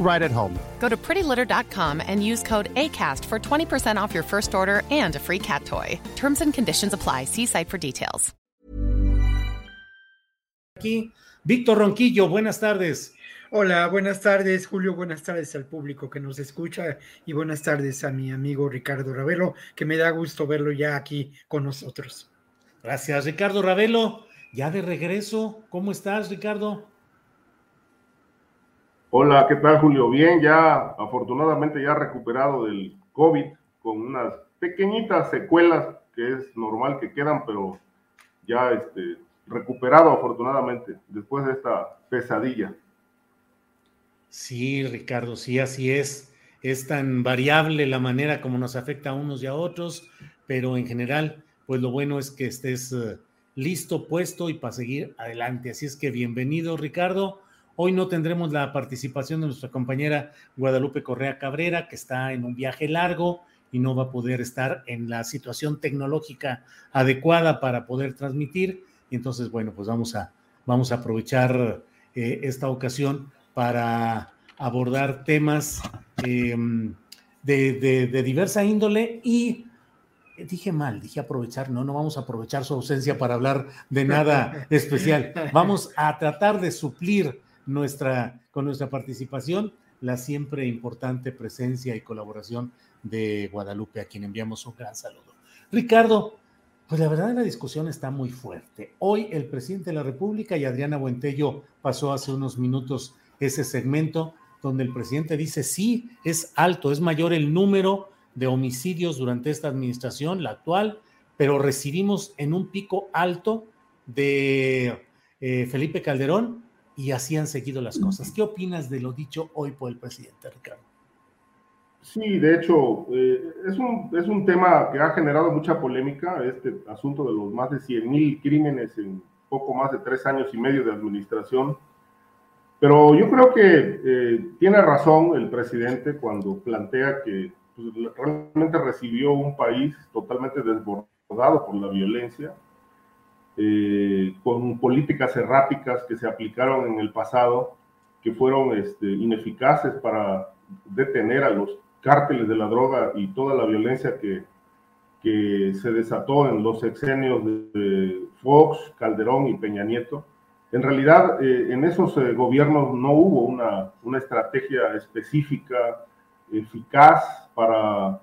right at home. Go to prettylitter.com and use code ACAST for 20% off your first order and a free cat toy. Terms and conditions apply. See site for details. Aquí, Víctor Ronquillo, buenas tardes. Hola, buenas tardes, Julio. Buenas tardes al público que nos escucha y buenas tardes a mi amigo Ricardo Ravelo, que me da gusto verlo ya aquí con nosotros. Gracias, Ricardo Ravelo. Ya de regreso, ¿cómo estás, Ricardo? Hola, ¿qué tal Julio? Bien, ya afortunadamente ya recuperado del COVID con unas pequeñitas secuelas que es normal que quedan, pero ya este, recuperado afortunadamente después de esta pesadilla. Sí, Ricardo, sí, así es. Es tan variable la manera como nos afecta a unos y a otros, pero en general, pues lo bueno es que estés uh, listo, puesto y para seguir adelante. Así es que bienvenido, Ricardo. Hoy no tendremos la participación de nuestra compañera Guadalupe Correa Cabrera, que está en un viaje largo y no va a poder estar en la situación tecnológica adecuada para poder transmitir. Y entonces, bueno, pues vamos a, vamos a aprovechar eh, esta ocasión para abordar temas eh, de, de, de diversa índole y dije mal, dije aprovechar, no, no vamos a aprovechar su ausencia para hablar de nada especial. Vamos a tratar de suplir nuestra, con nuestra participación la siempre importante presencia y colaboración de Guadalupe, a quien enviamos un gran saludo. Ricardo, pues la verdad la discusión está muy fuerte. Hoy el presidente de la República y Adriana Buentello pasó hace unos minutos ese segmento donde el presidente dice, sí, es alto, es mayor el número de homicidios durante esta administración, la actual, pero recibimos en un pico alto de eh, Felipe Calderón y así han seguido las cosas. ¿Qué opinas de lo dicho hoy por el presidente, Ricardo? Sí, de hecho, eh, es, un, es un tema que ha generado mucha polémica, este asunto de los más de 100 mil crímenes en poco más de tres años y medio de administración. Pero yo creo que eh, tiene razón el presidente cuando plantea que pues, realmente recibió un país totalmente desbordado por la violencia, eh, con políticas erráticas que se aplicaron en el pasado, que fueron este, ineficaces para detener a los cárteles de la droga y toda la violencia que, que se desató en los sexenios de Fox, Calderón y Peña Nieto. En realidad, eh, en esos eh, gobiernos no hubo una, una, estrategia específica, eficaz para,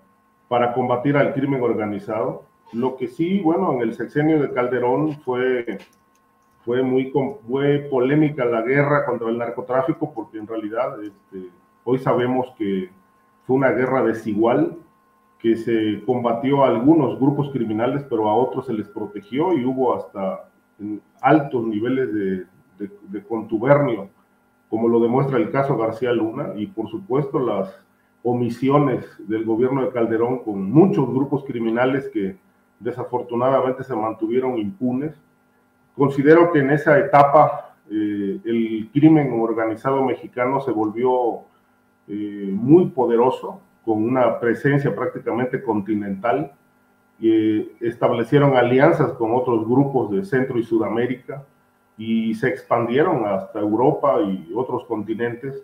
para combatir al crimen organizado. Lo que sí, bueno, en el sexenio de Calderón fue, fue muy fue polémica la guerra contra el narcotráfico, porque en realidad este, hoy sabemos que fue una guerra desigual, que se combatió a algunos grupos criminales, pero a otros se les protegió y hubo hasta altos niveles de, de, de contubernio, como lo demuestra el caso García Luna, y por supuesto las omisiones del gobierno de Calderón con muchos grupos criminales que desafortunadamente se mantuvieron impunes. Considero que en esa etapa eh, el crimen organizado mexicano se volvió eh, muy poderoso, con una presencia prácticamente continental. Eh, establecieron alianzas con otros grupos de Centro y Sudamérica y se expandieron hasta Europa y otros continentes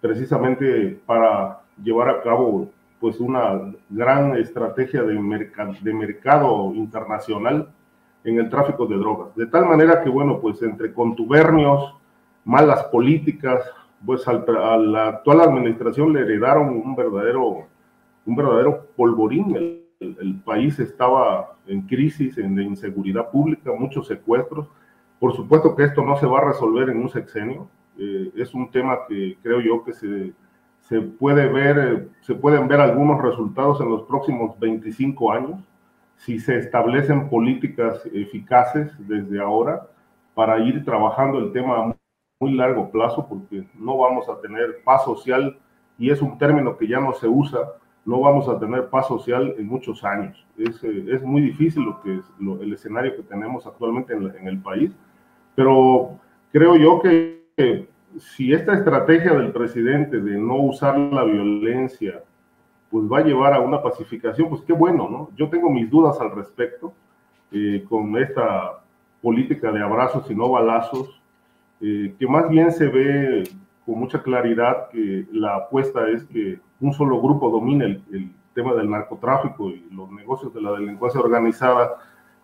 precisamente para llevar a cabo pues una gran estrategia de, mercado, de mercado internacional en el tráfico de drogas. De tal manera que, bueno, pues entre contubernios, malas políticas, pues a la actual administración le heredaron un verdadero, un verdadero polvorín. El, país estaba en crisis, en inseguridad pública, muchos secuestros. Por supuesto que esto no se va a resolver en un sexenio. Eh, es un tema que creo yo que se, se puede ver, eh, se pueden ver algunos resultados en los próximos 25 años si se establecen políticas eficaces desde ahora para ir trabajando el tema muy largo plazo porque no vamos a tener paz social y es un término que ya no se usa, no vamos a tener paz social en muchos años. Es, eh, es muy difícil lo que es el escenario que tenemos actualmente en, en, el país, pero creo yo que si esta estrategia del presidente de no usar la violencia pues va a llevar a una pacificación, pues qué bueno, ¿no? Yo tengo mis dudas al respecto eh, con esta política de abrazos y no balazos, eh, que más bien se ve con mucha claridad que la apuesta es que un solo grupo domine el, tema del narcotráfico y los negocios de la delincuencia organizada,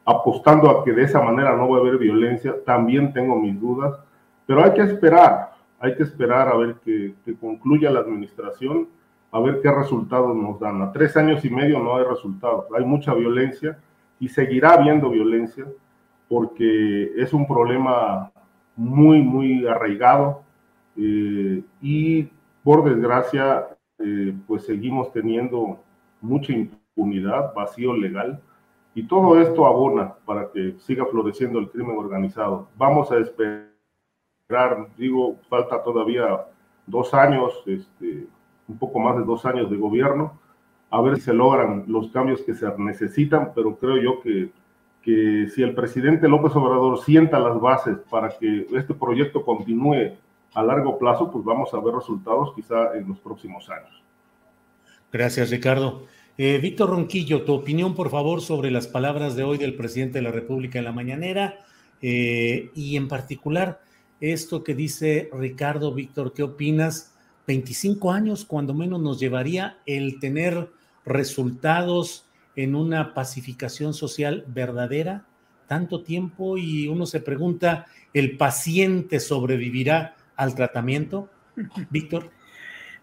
apostando a que de esa manera no va a haber violencia, también tengo mis dudas, pero hay que esperar, hay que esperar a ver que, que concluya la administración, a ver qué resultados nos dan. A tres años y medio no hay resultados, hay mucha violencia y seguirá habiendo violencia porque es un problema muy, muy arraigado eh, y por desgracia, eh, pues seguimos teniendo mucha impunidad, vacío legal y todo esto abona para que siga floreciendo el crimen organizado. Vamos a esperar, digo, falta todavía dos años, este, un poco más de dos años de gobierno, a ver si se logran los cambios que se necesitan, pero creo yo que que si el presidente López Obrador sienta las bases para que este proyecto continúe a largo plazo, pues vamos a ver resultados quizá en los próximos años. Gracias, Ricardo. Eh, Víctor Ronquillo, tu opinión, por favor, sobre las palabras de hoy del presidente de la República en la mañanera eh, y en particular esto que dice Ricardo, Víctor, ¿qué opinas? 25 años, cuando menos nos llevaría el tener resultados en una pacificación social verdadera tanto tiempo y uno se pregunta, ¿el paciente sobrevivirá al tratamiento? Víctor.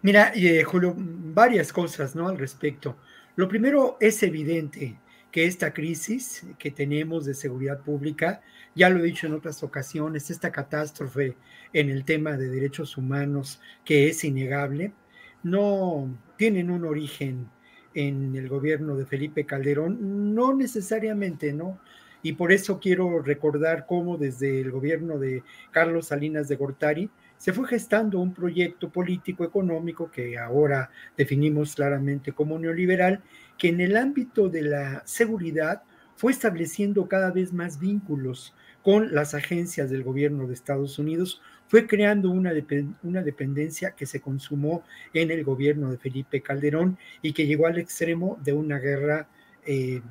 Mira, eh, Julio, varias cosas ¿no? al respecto. Lo primero es evidente que esta crisis que tenemos de seguridad pública, ya lo he dicho en otras ocasiones, esta catástrofe en el tema de derechos humanos que es innegable, no tienen un origen en el gobierno de Felipe Calderón, no necesariamente, ¿no? Y por eso quiero recordar cómo desde el gobierno de Carlos Salinas de Gortari se fue gestando un proyecto político económico que ahora definimos claramente como neoliberal, que en el ámbito de la seguridad fue estableciendo cada vez más vínculos con las agencias del gobierno de Estados Unidos, fue creando una, una dependencia que se consumó en el gobierno de Felipe Calderón y que llegó al extremo de una guerra eh,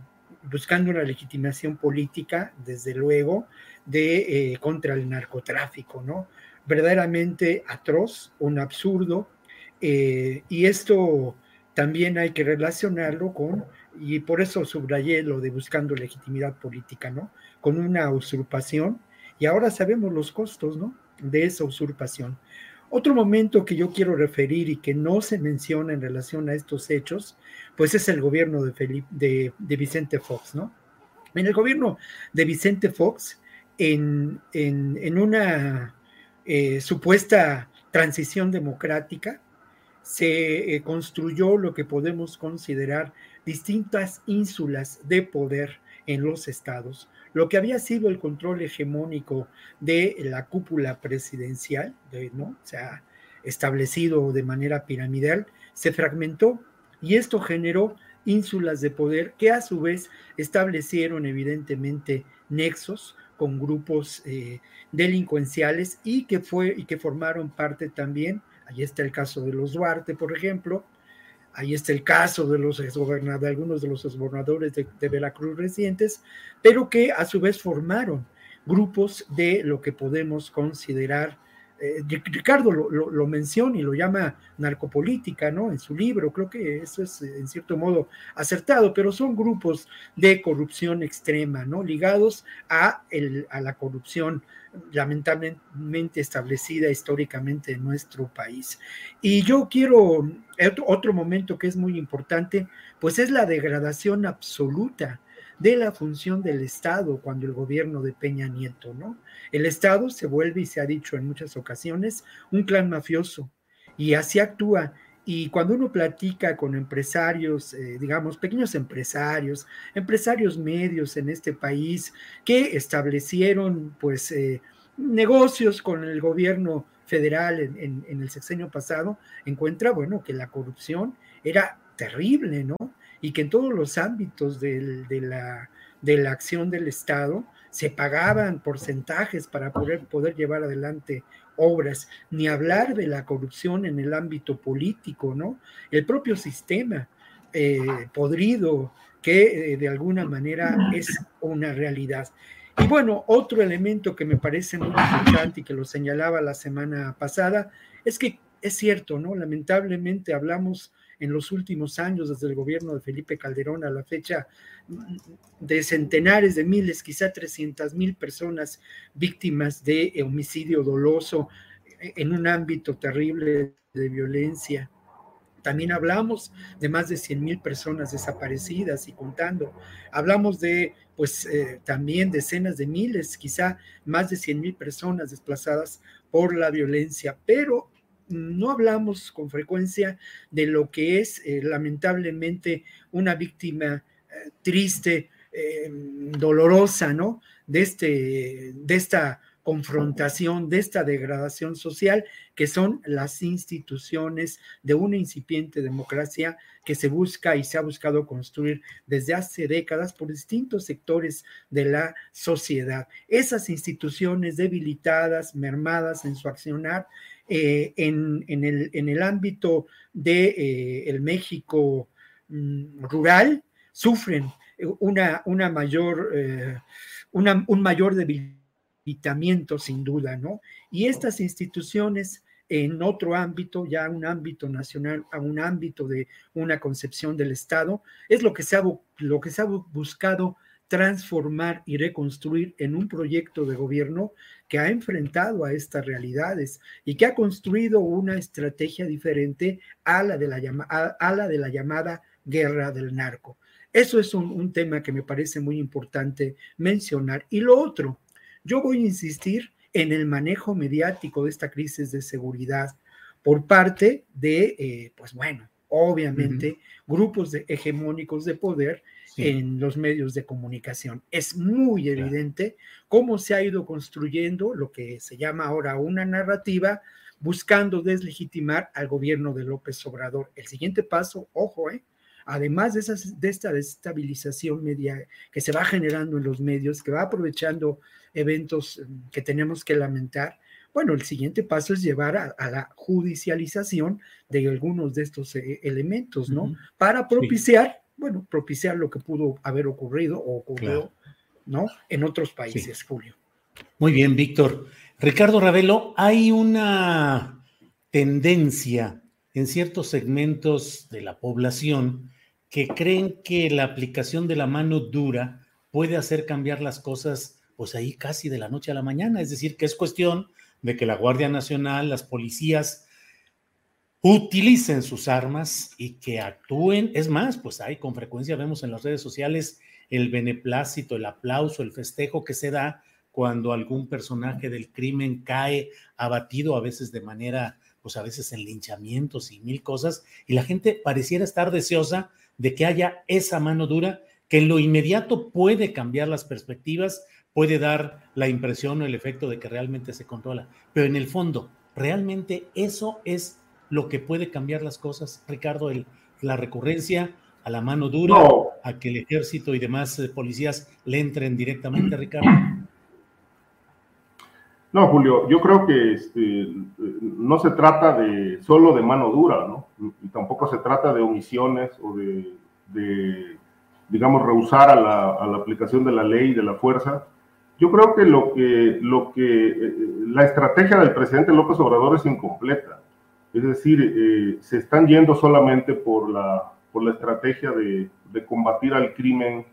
buscando una legitimación política, desde luego, de, eh, contra el narcotráfico, ¿no? Verdaderamente atroz, un absurdo, eh, y esto también hay que relacionarlo con, y por eso subrayé lo de buscando legitimidad política, ¿no? Con una usurpación, y ahora sabemos los costos, ¿no? de esa usurpación. Otro momento que yo quiero referir y que no se menciona en relación a estos hechos, pues es el gobierno de, Felipe, de, Vicente Fox, ¿no? En el gobierno de Vicente Fox, en, en, una eh, supuesta transición democrática, se eh, construyó lo que podemos considerar distintas ínsulas de poder en los estados, lo que había sido el control hegemónico de la cúpula presidencial, ¿no? se ha establecido de manera piramidal, se fragmentó y esto generó ínsulas de poder que a su vez establecieron evidentemente nexos con grupos eh, delincuenciales y que fue y que formaron parte también, ahí está el caso de los Duarte, por ejemplo, Ahí está el caso de los exgobernadores, algunos de los exgobernadores de, Veracruz recientes, pero que a su vez formaron grupos de lo que podemos considerar eh, Ricardo lo, menciona y lo llama narcopolítica, ¿no? En su libro, creo que eso es en cierto modo acertado, pero son grupos de corrupción extrema, ¿no? Ligados a, el, a la corrupción lamentablemente establecida históricamente en nuestro país. Y yo quiero, otro momento que es muy importante, pues es la degradación absoluta de la función del Estado cuando el gobierno de Peña Nieto, ¿no? El Estado se vuelve, y se ha dicho en muchas ocasiones, un clan mafioso, y así actúa. Y cuando uno platica con empresarios, eh, digamos, pequeños empresarios, empresarios medios en este país que establecieron, pues, eh, negocios con el gobierno federal en, en el sexenio pasado, encuentra, bueno, que la corrupción era terrible, ¿no? Y que en todos los ámbitos de, la, de la acción del Estado se pagaban porcentajes para poder, poder llevar adelante obras, ni hablar de la corrupción en el ámbito político, ¿no? El propio sistema eh, podrido que eh, de alguna manera es una realidad. Y bueno, otro elemento que me parece muy importante y que lo señalaba la semana pasada es que es cierto, ¿no? Lamentablemente hablamos en los últimos años, desde el gobierno de Felipe Calderón a la fecha, de centenares de miles, quizá 300 mil personas víctimas de homicidio doloso en un ámbito terrible de violencia. También hablamos de más de 100 mil personas desaparecidas y contando. Hablamos de, pues, eh, también decenas de miles, quizá más de 100 mil personas desplazadas por la violencia. Pero no hablamos con frecuencia de lo que es eh, lamentablemente una víctima eh, triste, eh, dolorosa, ¿no? De, este, de esta confrontación, de esta degradación social, que son las instituciones de una incipiente democracia que se busca y se ha buscado construir desde hace décadas por distintos sectores de la sociedad. Esas instituciones debilitadas, mermadas en su accionar, eh, en, el, ámbito del de, eh, México mm, rural sufren una, una mayor, eh, un mayor debilitamiento sin duda, ¿no? Y estas instituciones en otro ámbito, ya un ámbito nacional, a un ámbito de una concepción del Estado, es lo que se ha, lo que se ha buscado transformar y reconstruir en un proyecto de gobierno que ha enfrentado a estas realidades y que ha construido una estrategia diferente a la de la, a, la, de la llamada guerra del narco. Eso es un, un tema que me parece muy importante mencionar. Y lo otro, yo voy a insistir en el manejo mediático de esta crisis de seguridad por parte de, eh, pues bueno, obviamente, grupos de, hegemónicos de poder en los medios de comunicación. Es muy evidente cómo se ha ido construyendo lo que se llama ahora una narrativa buscando deslegitimar al gobierno de López Obrador. El siguiente paso, ojo, ¿eh? además de, esas, de esta desestabilización media que se va generando en los medios, que va aprovechando eventos mm, que tenemos que lamentar, bueno, el siguiente paso es llevar a, la judicialización de algunos de estos eh, elementos, ¿no? Para propiciar bueno, propiciar lo que pudo haber ocurrido o ocurrió, ¿no? En otros países, Julio. Muy bien, Víctor. Ricardo Ravelo, hay una tendencia en ciertos segmentos de la población que creen que la aplicación de la mano dura puede hacer cambiar las cosas, pues ahí casi de la noche a la mañana. Es decir, que es cuestión de que la Guardia Nacional, las policías, utilicen sus armas y que actúen. Es más, pues hay con frecuencia vemos en las redes sociales el beneplácito, el aplauso, el festejo que se da cuando algún personaje del crimen cae abatido, a veces de manera, pues a veces en linchamientos y mil cosas, y la gente pareciera estar deseosa de que haya esa mano dura que en lo inmediato puede cambiar las perspectivas, puede dar la impresión o el efecto de que realmente se controla, pero en el fondo, realmente eso es lo que puede cambiar las cosas, Ricardo, el, la recurrencia a la mano dura, a que el ejército y demás eh, policías le entren directamente, Ricardo? No, Julio, yo creo que este, no se trata de solo de mano dura, ¿no? Y tampoco se trata de omisiones o de, digamos, rehusar a la, a la, aplicación de la ley y de la fuerza. Yo creo que lo que, lo que eh, la estrategia del presidente López Obrador es incompleta. Es decir, eh, se están yendo solamente por la, por la estrategia de, de combatir al crimen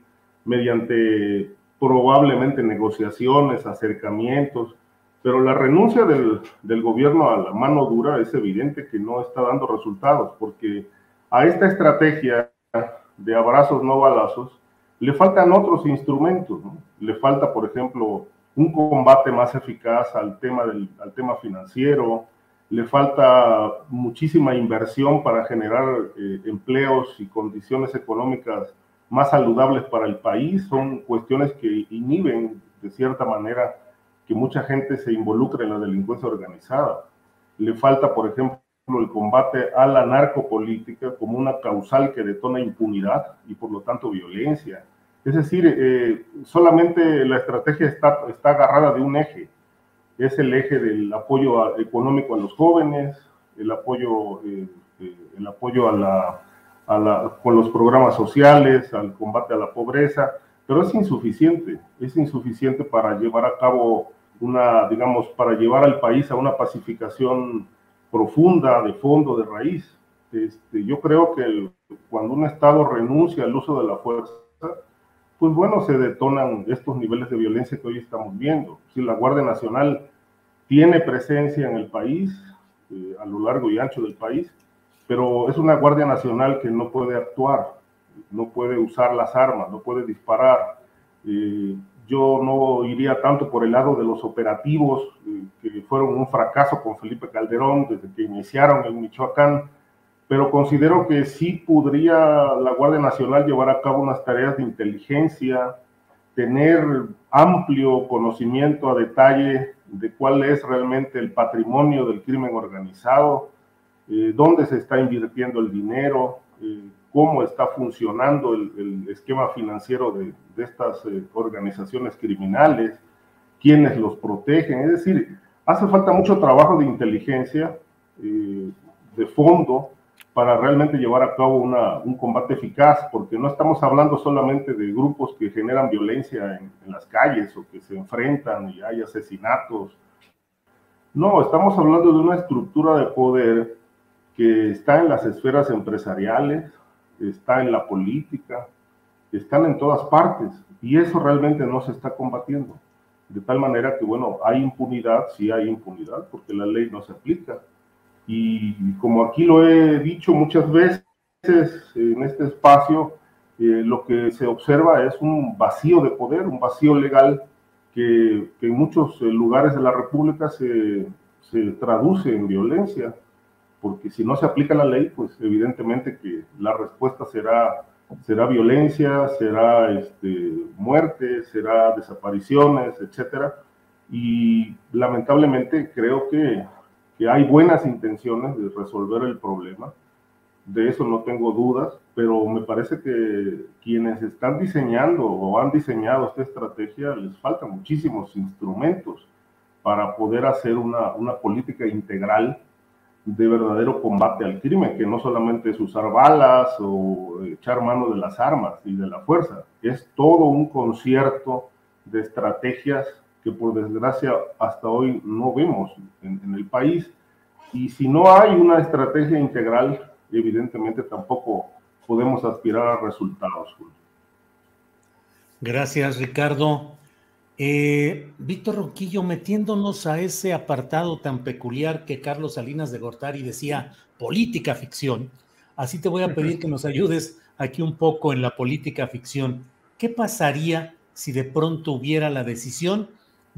mediante probablemente negociaciones, acercamientos, pero la renuncia del, del, gobierno a la mano dura es evidente que no está dando resultados, porque a esta estrategia de abrazos no balazos le faltan otros instrumentos. Le falta, por ejemplo, un combate más eficaz al tema, del, al tema financiero, le falta muchísima inversión para generar eh, empleos y condiciones económicas más saludables para el país. Son cuestiones que inhiben, de cierta manera, que mucha gente se involucre en la delincuencia organizada. Le falta, por ejemplo, el combate a la narcopolítica como una causal que detona impunidad y por lo tanto violencia. Es decir, eh, solamente la estrategia está, está agarrada de un eje. Es el eje del apoyo económico a los jóvenes, el apoyo, eh, eh, el apoyo a la, a la, con los programas sociales, al combate a la pobreza, pero es insuficiente, es insuficiente para llevar a cabo una, digamos, para llevar al país a una pacificación profunda, de fondo, de raíz. Este, yo creo que cuando un Estado renuncia al uso de la fuerza, pues bueno, se detonan estos niveles de violencia que hoy estamos viendo. Si la Guardia Nacional tiene presencia en el país, eh, a lo largo y ancho del país, pero es una Guardia Nacional que no puede actuar, no puede usar las armas, no puede disparar. Eh, yo no iría tanto por el lado de los operativos, eh, que fueron un fracaso con Felipe Calderón desde que iniciaron en Michoacán, pero considero que sí podría la Guardia Nacional llevar a cabo unas tareas de inteligencia, tener amplio conocimiento a detalle de cuál es realmente el patrimonio del crimen organizado, eh, dónde se está invirtiendo el dinero, eh, cómo está funcionando el, esquema financiero de, estas eh, organizaciones criminales, quiénes los protegen. Es decir, hace falta mucho trabajo de inteligencia, eh, de fondo, para realmente llevar a cabo un combate eficaz, porque no estamos hablando solamente de grupos que generan violencia en, en las calles o que se enfrentan y hay asesinatos. No, estamos hablando de una estructura de poder que está en las esferas empresariales, está en la política, están en todas partes y eso realmente no se está combatiendo. De tal manera que, bueno, hay impunidad, sí hay impunidad, porque la ley no se aplica. Y como aquí lo he dicho muchas veces en este espacio, eh, lo que se observa es un vacío de poder, un vacío legal que, que en muchos lugares de la República se, se traduce en violencia porque si no se aplica la ley, pues evidentemente que la respuesta será, será violencia, será este, muerte, será desapariciones, etcétera. Y lamentablemente creo que, que hay buenas intenciones de resolver el problema, de eso no tengo dudas, pero me parece que quienes están diseñando o han diseñado esta estrategia les faltan muchísimos instrumentos para poder hacer una, una política integral de verdadero combate al crimen, que no solamente es usar balas o echar mano de las armas y de la fuerza, es todo un concierto de estrategias que por desgracia hasta hoy no vemos en, el país. Y si no hay una estrategia integral, evidentemente tampoco podemos aspirar a resultados. Gracias, Ricardo. Eh, Víctor Roquillo, metiéndonos a ese apartado tan peculiar que Carlos Salinas de Gortari decía, política ficción, así te voy a pedir que nos ayudes aquí un poco en la política ficción. ¿Qué pasaría si de pronto hubiera la decisión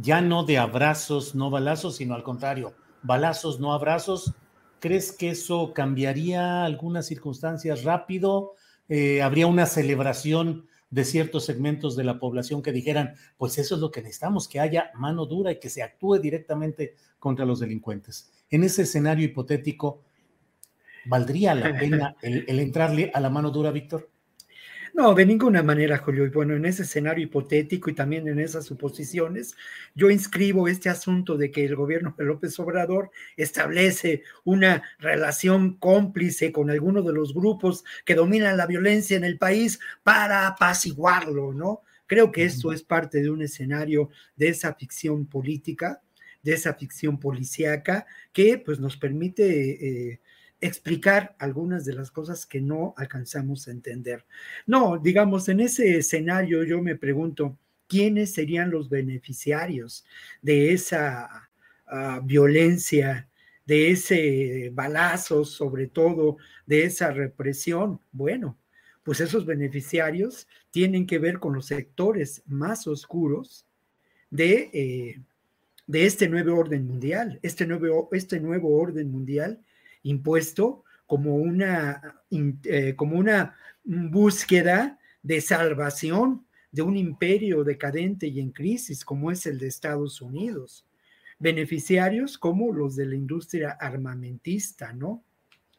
ya no de abrazos, no balazos, sino al contrario, balazos, no abrazos? ¿Crees que eso cambiaría algunas circunstancias rápido? Eh, ¿Habría una celebración de ciertos segmentos de la población que dijeran, pues eso es lo que necesitamos, que haya mano dura y que se actúe directamente contra los delincuentes. En ese escenario hipotético, ¿valdría la pena el, el entrarle a la mano dura, Víctor? No, de ninguna manera, Julio. Y bueno, en ese escenario hipotético y también en esas suposiciones, yo inscribo este asunto de que el gobierno de López Obrador establece una relación cómplice con alguno de los grupos que dominan la violencia en el país para apaciguarlo, ¿no? Creo que esto es parte de un escenario de esa ficción política, de esa ficción policíaca, que pues nos permite... Eh, explicar algunas de las cosas que no alcanzamos a entender. No, digamos, en ese escenario yo me pregunto, ¿quiénes serían los beneficiarios de esa ah, violencia, de ese balazo, sobre todo, de esa represión? Bueno, pues esos beneficiarios tienen que ver con los sectores más oscuros de, eh, de este nuevo orden mundial. Este nuevo, este nuevo orden mundial impuesto como una, eh, como una búsqueda de salvación de un imperio decadente y en crisis como es el de Estados Unidos. Beneficiarios como los de la industria armamentista, ¿no?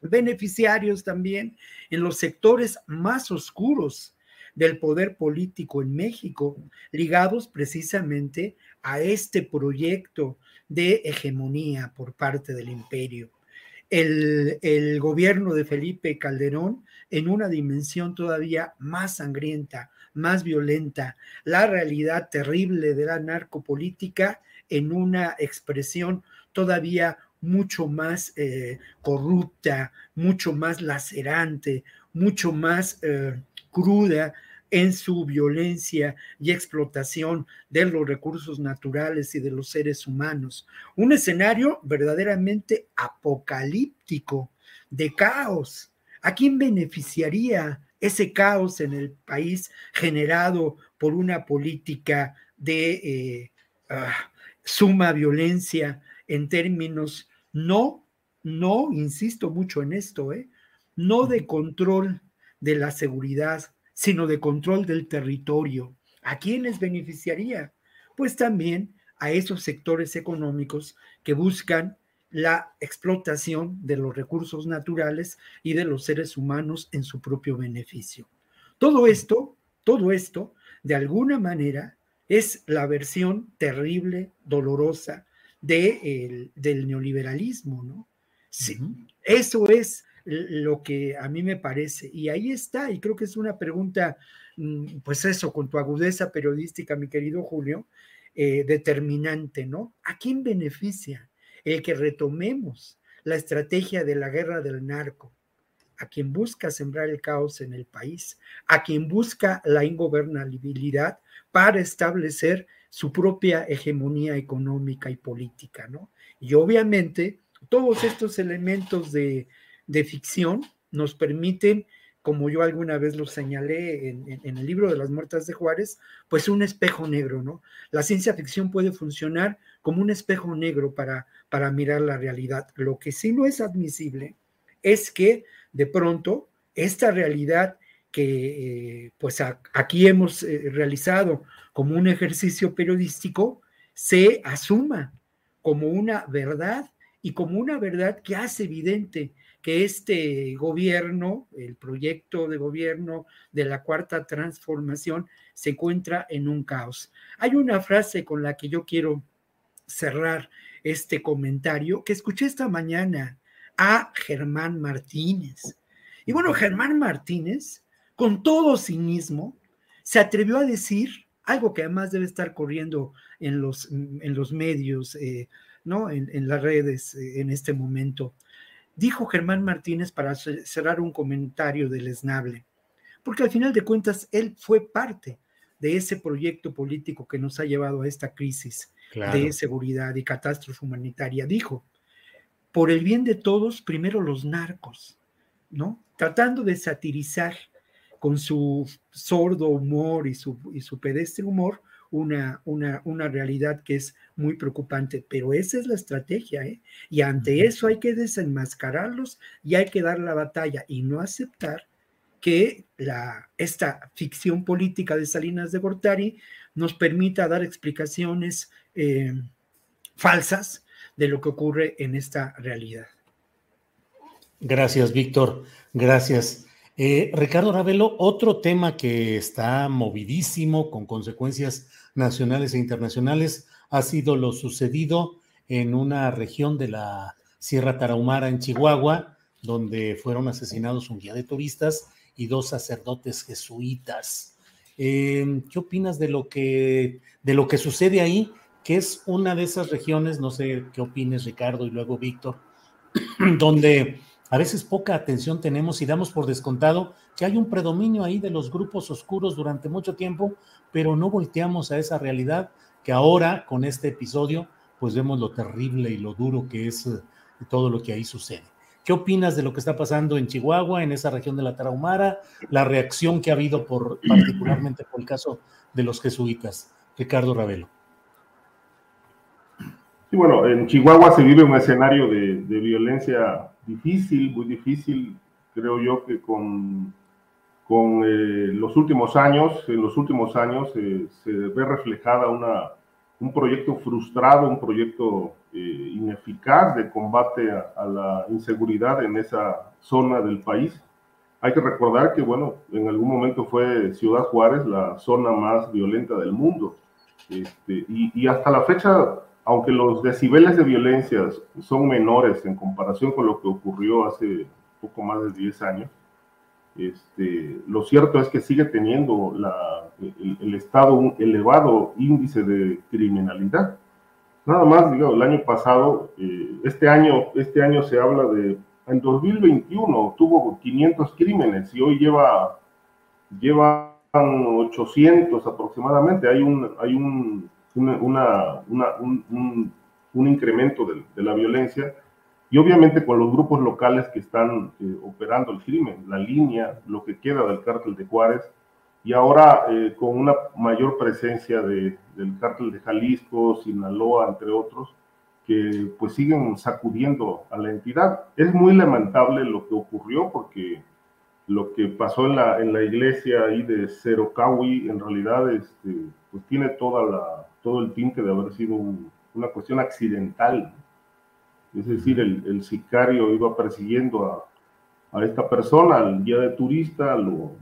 Beneficiarios también en los sectores más oscuros del poder político en México, ligados precisamente a este proyecto de hegemonía por parte del imperio el, gobierno de Felipe Calderón en una dimensión todavía más sangrienta, más violenta, la realidad terrible de la narcopolítica en una expresión todavía mucho más eh, corrupta, mucho más lacerante, mucho más eh, cruda en su violencia y explotación de los recursos naturales y de los seres humanos. Un escenario verdaderamente apocalíptico, de caos. ¿A quién beneficiaría ese caos en el país generado por una política de eh, ah, suma violencia en términos no, no, insisto mucho en esto, ¿eh? no de control de la seguridad sino de control del territorio. ¿A quiénes beneficiaría? Pues también a esos sectores económicos que buscan la explotación de los recursos naturales y de los seres humanos en su propio beneficio. Todo esto, todo esto, de alguna manera, es la versión terrible, dolorosa de del neoliberalismo, ¿no? Sí, eso es lo que a mí me parece. Y ahí está, y creo que es una pregunta, mm, pues eso, con tu agudeza periodística, mi querido Julio, eh, determinante, ¿no? ¿A quién beneficia el que retomemos la estrategia de la guerra del narco? A quien busca sembrar el caos en el país, a quien busca la ingobernabilidad para establecer su propia hegemonía económica y política, ¿no? Y obviamente todos estos elementos de, de ficción nos permiten, como yo alguna vez lo señalé en, el libro de las muertas de Juárez, pues un espejo negro, ¿no? La ciencia ficción puede funcionar como un espejo negro para, para mirar la realidad. Lo que sí no es admisible es que de pronto esta realidad que eh, pues aquí hemos eh, realizado como un ejercicio periodístico se asuma como una verdad y como una verdad que hace evidente que este gobierno, el proyecto de gobierno de la cuarta transformación, se encuentra en un caos. Hay una frase con la que yo quiero cerrar este comentario que escuché esta mañana a Germán Martínez. Y bueno, Germán Martínez, con todo cinismo, se atrevió a decir algo que además debe estar corriendo en los, en los medios, eh, ¿no? En, las redes eh, en este momento dijo Germán Martínez para cerrar un comentario del esnable, porque al final de cuentas él fue parte de ese proyecto político que nos ha llevado a esta crisis de seguridad y catástrofe humanitaria. Dijo, por el bien de todos, primero los narcos, ¿no? Tratando de satirizar con su sordo humor y su, y su pedestre humor una, una, una, realidad que es muy preocupante, pero esa es la estrategia, ¿eh? Y ante eso hay que desenmascararlos y hay que dar la batalla y no aceptar que la, esta ficción política de Salinas de Gortari nos permita dar explicaciones eh, falsas de lo que ocurre en esta realidad. Gracias, Víctor. Gracias. Eh, Ricardo Ravelo, otro tema que está movidísimo con consecuencias nacionales e internacionales ha sido lo sucedido en una región de la Sierra Tarahumara en Chihuahua, donde fueron asesinados un guía de turistas y dos sacerdotes jesuitas. Eh, ¿Qué opinas de lo que de lo que sucede ahí? Que es una de esas regiones, no sé qué opines Ricardo y luego Víctor, donde a veces poca atención tenemos y damos por descontado que hay un predominio ahí de los grupos oscuros durante mucho tiempo, pero no volteamos a esa realidad que ahora con este episodio pues vemos lo terrible y lo duro que es eh, todo lo que ahí sucede. ¿Qué opinas de lo que está pasando en Chihuahua, en esa región de la Tarahumara, la reacción que ha habido por particularmente por el caso de los jesuitas? Ricardo Ravelo. Sí, bueno, en Chihuahua se vive un escenario de, violencia difícil, muy difícil, creo yo que con, con eh, los últimos años, en los últimos años eh, se ve reflejada una, un proyecto frustrado, un proyecto eh, ineficaz de combate a, la inseguridad en esa zona del país. Hay que recordar que, bueno, en algún momento fue Ciudad Juárez la zona más violenta del mundo. Este, y, hasta la fecha, aunque los decibeles de violencia son menores en comparación con lo que ocurrió hace poco más de 10 años, este, lo cierto es que sigue teniendo la, el, Estado un elevado índice de criminalidad. Nada más, digo, el año pasado, eh, este, año, este año se habla de, en 2021 tuvo 500 crímenes y hoy lleva, llevan 800 aproximadamente. Hay un, hay un, una, un, un, incremento de, de la violencia y obviamente con los grupos locales que están eh, operando el crimen, la línea, lo que queda del cártel de Juárez, y ahora eh, con una mayor presencia de, del cártel de Jalisco, Sinaloa, entre otros, que pues siguen sacudiendo a la entidad. Es muy lamentable lo que ocurrió porque lo que pasó en la, en la iglesia ahí de Cerocawi en realidad este, pues tiene toda la, todo el tinte de haber sido una cuestión accidental es decir, el, sicario iba persiguiendo a, esta persona, al guía de turista, lo,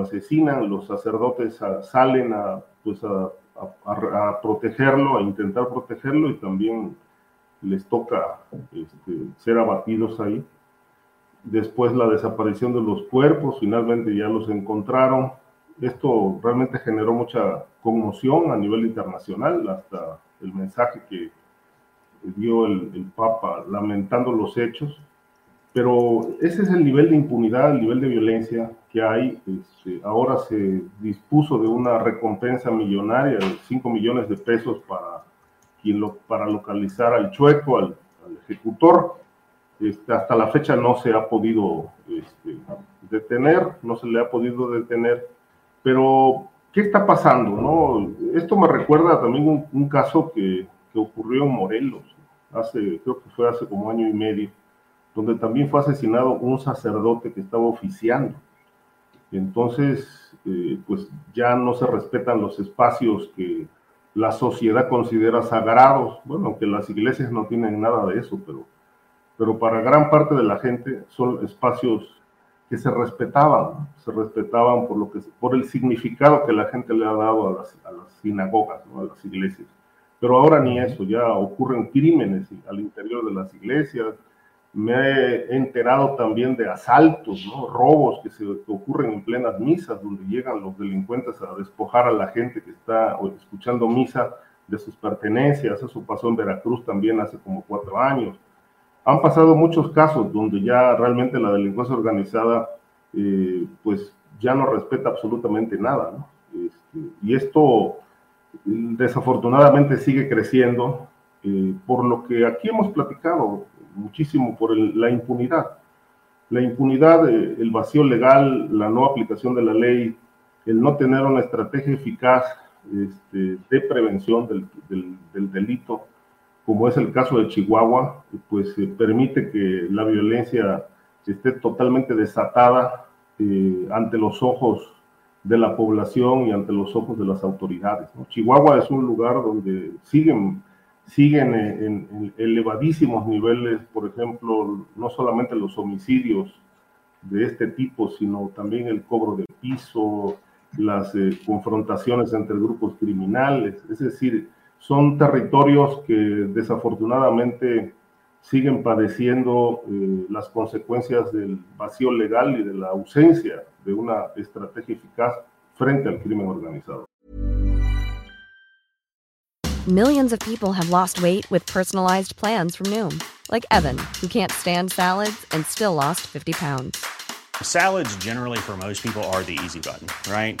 asesinan, los sacerdotes salen a, pues a, protegerlo, a intentar protegerlo y también les toca este, ser abatidos ahí. Después la desaparición de los cuerpos, finalmente ya los encontraron. Esto realmente generó mucha conmoción a nivel internacional, hasta el mensaje que dio el, Papa lamentando los hechos, pero ese es el nivel de impunidad, el nivel de violencia que hay. Este, ahora se dispuso de una recompensa millonaria de 5 millones de pesos para, quien lo, para localizar al chueco, al, ejecutor. Este, hasta la fecha no se ha podido este, detener, no se le ha podido detener, pero ¿qué está pasando? No? Esto me recuerda también un, un caso que, ocurrió en Morelos hace, creo que fue hace como año y medio, donde también fue asesinado un sacerdote que estaba oficiando. Entonces, eh, pues ya no se respetan los espacios que la sociedad considera sagrados. Bueno, aunque las iglesias no tienen nada de eso, pero, pero para gran parte de la gente son espacios que se respetaban, se respetaban por, lo que, por el significado que la gente le ha dado a las, a las sinagogas, a las iglesias. Pero ahora ni eso, ya ocurren crímenes al interior de las iglesias. Me he enterado también de asaltos, ¿no? robos que, se, ocurren en plenas misas, donde llegan los delincuentes a despojar a la gente que está escuchando misa de sus pertenencias. Eso pasó en Veracruz también hace como cuatro años. Han pasado muchos casos donde ya realmente la delincuencia organizada, eh, pues ya no respeta absolutamente nada. ¿no? Este, y esto desafortunadamente sigue creciendo, eh, por lo que aquí hemos platicado muchísimo por la impunidad. La impunidad, eh, el vacío legal, la no aplicación de la ley, el no tener una estrategia eficaz este, de prevención del, delito, como es el caso de Chihuahua, pues eh, permite que la violencia esté totalmente desatada ante los ojos de la población y ante los ojos de las autoridades. Chihuahua es un lugar donde siguen, siguen en, elevadísimos niveles, por ejemplo, no solamente los homicidios de este tipo, sino también el cobro de piso, las eh, confrontaciones entre grupos criminales, es decir, son territorios que desafortunadamente siguen padeciendo eh, las consecuencias del vacío legal y de la ausencia de una estrategia eficaz frente al crimen organizado. Millions of people have lost weight with personalized plans from Noom, like Evan, who can't stand salads and still lost 50 pounds. Salads generally for most people are the easy button, right?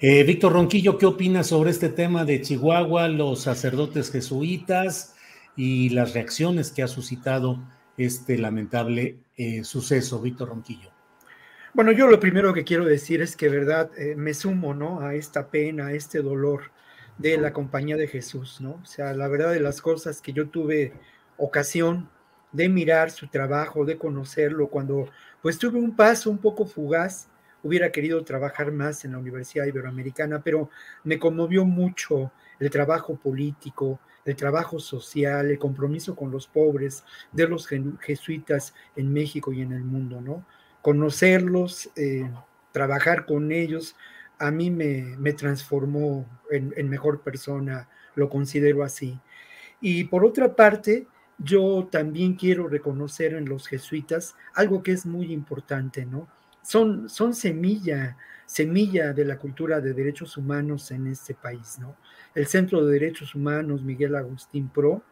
Eh, Víctor Ronquillo, ¿qué opinas sobre este tema de Chihuahua, los sacerdotes jesuitas y las reacciones que ha suscitado este lamentable eh, suceso, Víctor Ronquillo? Bueno, yo lo primero que quiero decir es que, verdad, eh, me sumo, ¿no? A esta pena, a este dolor de la compañía de Jesús, ¿no? O sea, la verdad de las cosas que yo tuve ocasión de mirar su trabajo, de conocerlo, cuando pues tuve un paso un poco fugaz hubiera querido trabajar más en la Universidad Iberoamericana, pero me conmovió mucho el trabajo político, el trabajo social, el compromiso con los pobres de los jesuitas en México y en el mundo, ¿no? Conocerlos, eh, trabajar con ellos, a mí me, me transformó en, en, mejor persona, lo considero así. Y por otra parte, yo también quiero reconocer en los jesuitas algo que es muy importante, ¿no? Son, son semilla, semilla de la cultura de derechos humanos en este país, ¿no? El Centro de Derechos Humanos, Miguel Agustín Pro,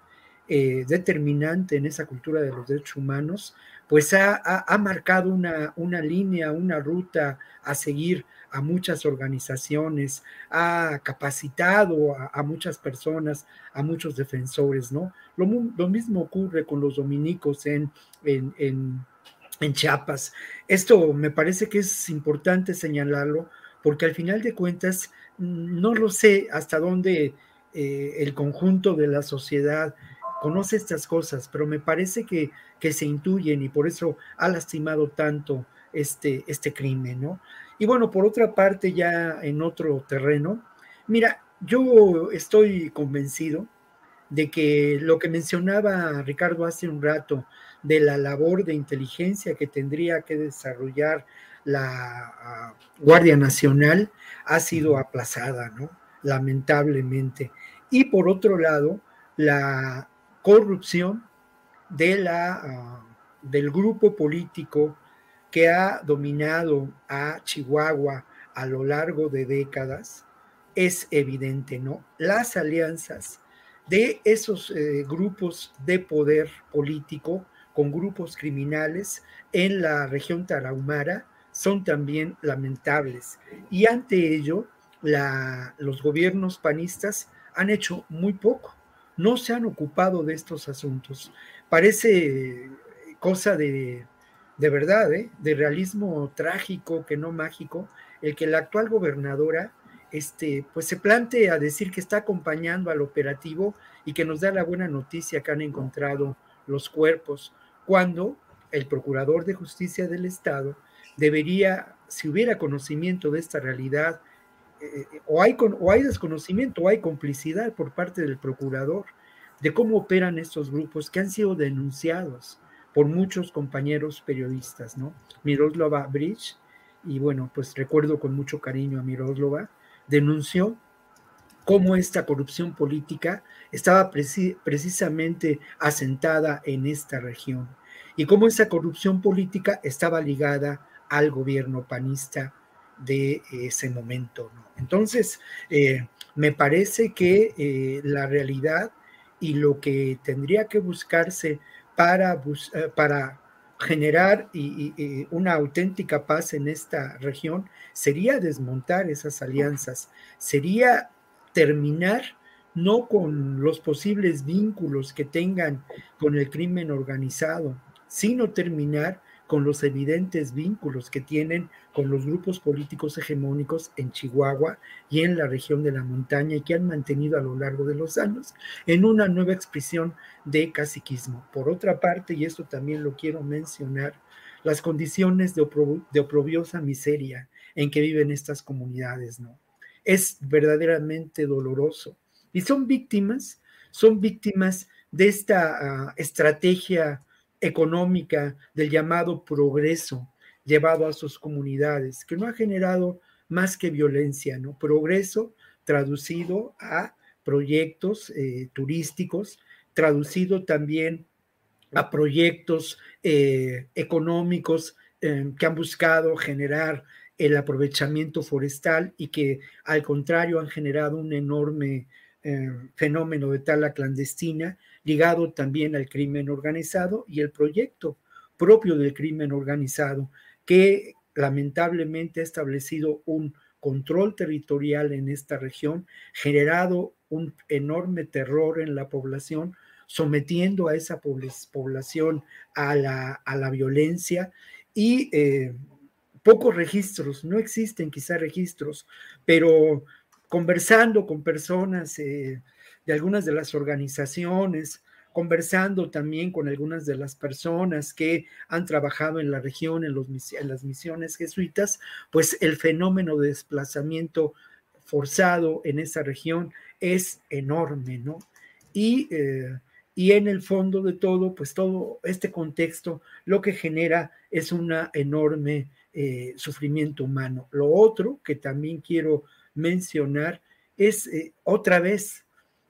eh, determinante en esa cultura de los derechos humanos, pues ha, ha, marcado una, una, línea, una ruta a seguir a muchas organizaciones, ha capacitado a, muchas personas, a muchos defensores, ¿no? Lo, mismo ocurre con los dominicos en en Chiapas. Esto me parece que es importante señalarlo porque al final de cuentas mm, no lo sé hasta dónde eh, el conjunto de la sociedad conoce estas cosas, pero me parece que, que, se intuyen y por eso ha lastimado tanto este, este crimen, ¿no? Y bueno, por otra parte, ya en otro terreno, mira, yo estoy convencido de que lo que mencionaba Ricardo hace un rato de la labor de inteligencia que tendría que desarrollar la ah, Guardia Nacional ha sido aplazada, ¿no? Lamentablemente. Y por otro lado, la corrupción de la, ah, del grupo político que ha dominado a Chihuahua a lo largo de décadas es evidente, ¿no? Las alianzas de esos eh, grupos de poder político con grupos criminales en la región tarahumara son también lamentables. Y ante ello, los gobiernos panistas han hecho muy poco, no se han ocupado de estos asuntos. Parece cosa de, de verdad, ¿eh? de realismo trágico, que no mágico, el que la actual gobernadora este, pues se plantea decir que está acompañando al operativo y que nos da la buena noticia que han encontrado los cuerpos, cuando el procurador de justicia del Estado debería, si hubiera conocimiento de esta realidad, eh, o, hay o hay desconocimiento o hay complicidad por parte del procurador de cómo operan estos grupos que han sido denunciados por muchos compañeros periodistas, ¿no? Miroslava Bridge, y bueno, pues recuerdo con mucho cariño a Miroslava, denunció cómo esta corrupción política estaba precisamente asentada en esta región y cómo esa corrupción política estaba ligada al gobierno panista de ese momento. Entonces, eh, me parece que eh, la realidad y lo que tendría que buscarse para, eh, para generar una auténtica paz en esta región sería desmontar esas alianzas, sería terminar no con los posibles vínculos que tengan con el crimen organizado, sino terminar con los evidentes vínculos que tienen con los grupos políticos hegemónicos en Chihuahua y en la región de la montaña y que han mantenido a lo largo de los años en una nueva expresión de caciquismo. Por otra parte, y esto también lo quiero mencionar, las condiciones de, de oprobiosa miseria en que viven estas comunidades, ¿no? Es verdaderamente doloroso. Y son víctimas, son víctimas de esta uh, estrategia económica del llamado progreso llevado a sus comunidades, que no ha generado más que violencia, ¿no? Progreso traducido a proyectos eh, turísticos, traducido también a proyectos eh, económicos eh, que han buscado generar el aprovechamiento forestal y que al contrario han generado un enorme eh, fenómeno de tala clandestina ligado también al crimen organizado y el proyecto propio del crimen organizado que lamentablemente ha establecido un control territorial en esta región, generado un enorme terror en la población, sometiendo a esa población a la, a la violencia y eh, pocos registros, no existen quizá registros, pero conversando con personas eh, de algunas de las organizaciones, conversando también con algunas de las personas que han trabajado en la región, en, los, en las misiones jesuitas, pues el fenómeno de desplazamiento forzado en esa región es enorme, ¿no? Y, eh, y en el fondo de todo, pues todo este contexto lo que genera es un enorme eh, sufrimiento humano. Lo otro que también quiero mencionar es eh, otra vez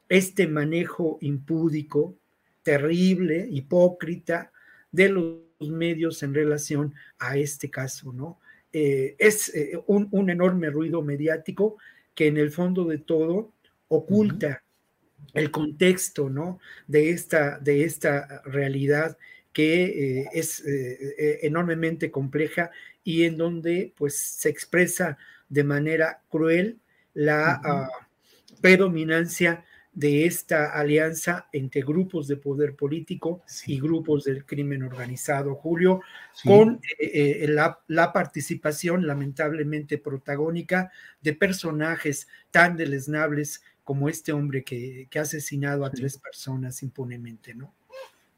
este manejo impúdico, terrible, hipócrita de los medios en relación a este caso, ¿no? Eh, es eh, un, enorme ruido mediático que en el fondo de todo oculta el contexto, ¿no? De esta, de esta realidad que es enormemente compleja y en donde pues se expresa de manera cruel la ah, predominancia de esta alianza entre grupos de poder político y grupos del crimen organizado, Julio, con eh, eh, la, participación lamentablemente protagónica de personajes tan deleznables como este hombre que, ha asesinado a tres personas impunemente, ¿no?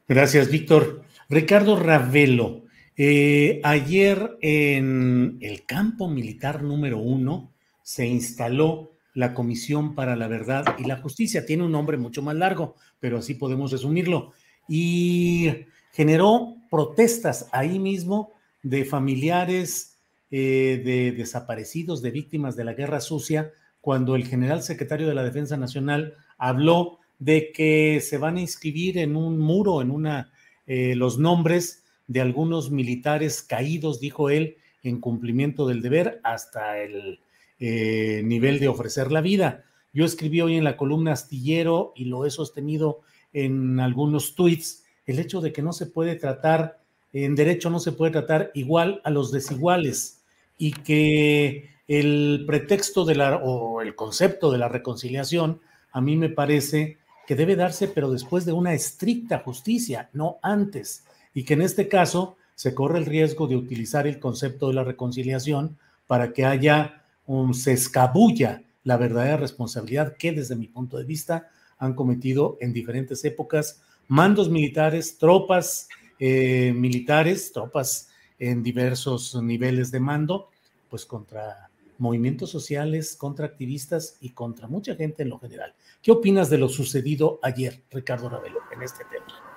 Gracias, Víctor. Ricardo Ravelo, eh, ayer en el campo militar número uno se instaló la Comisión para la Verdad y la Justicia. Tiene un nombre mucho más largo, pero así podemos resumirlo. Y generó protestas ahí mismo de familiares eh, de desaparecidos, de víctimas de la guerra sucia, cuando el general secretario de la Defensa Nacional habló de que se van a inscribir en un muro, en una, eh, los nombres de algunos militares caídos, dijo él, en cumplimiento del deber hasta el eh, nivel de ofrecer la vida. Yo escribí hoy en la columna astillero y lo he sostenido en algunos tweets, el hecho de que no se puede tratar, en derecho no se puede tratar igual a los desiguales y que el pretexto de la, o el concepto de la reconciliación a mí me parece que debe darse, pero después de una estricta justicia, no antes y que en este caso se corre el riesgo de utilizar el concepto de la reconciliación para que haya un, se escabulla la verdadera responsabilidad que desde mi punto de vista han cometido en diferentes épocas mandos militares, tropas eh, militares, tropas en diversos niveles de mando, pues contra movimientos sociales, contra activistas y contra mucha gente en lo general. ¿Qué opinas de lo sucedido ayer, Ricardo Ravelo, en este tema?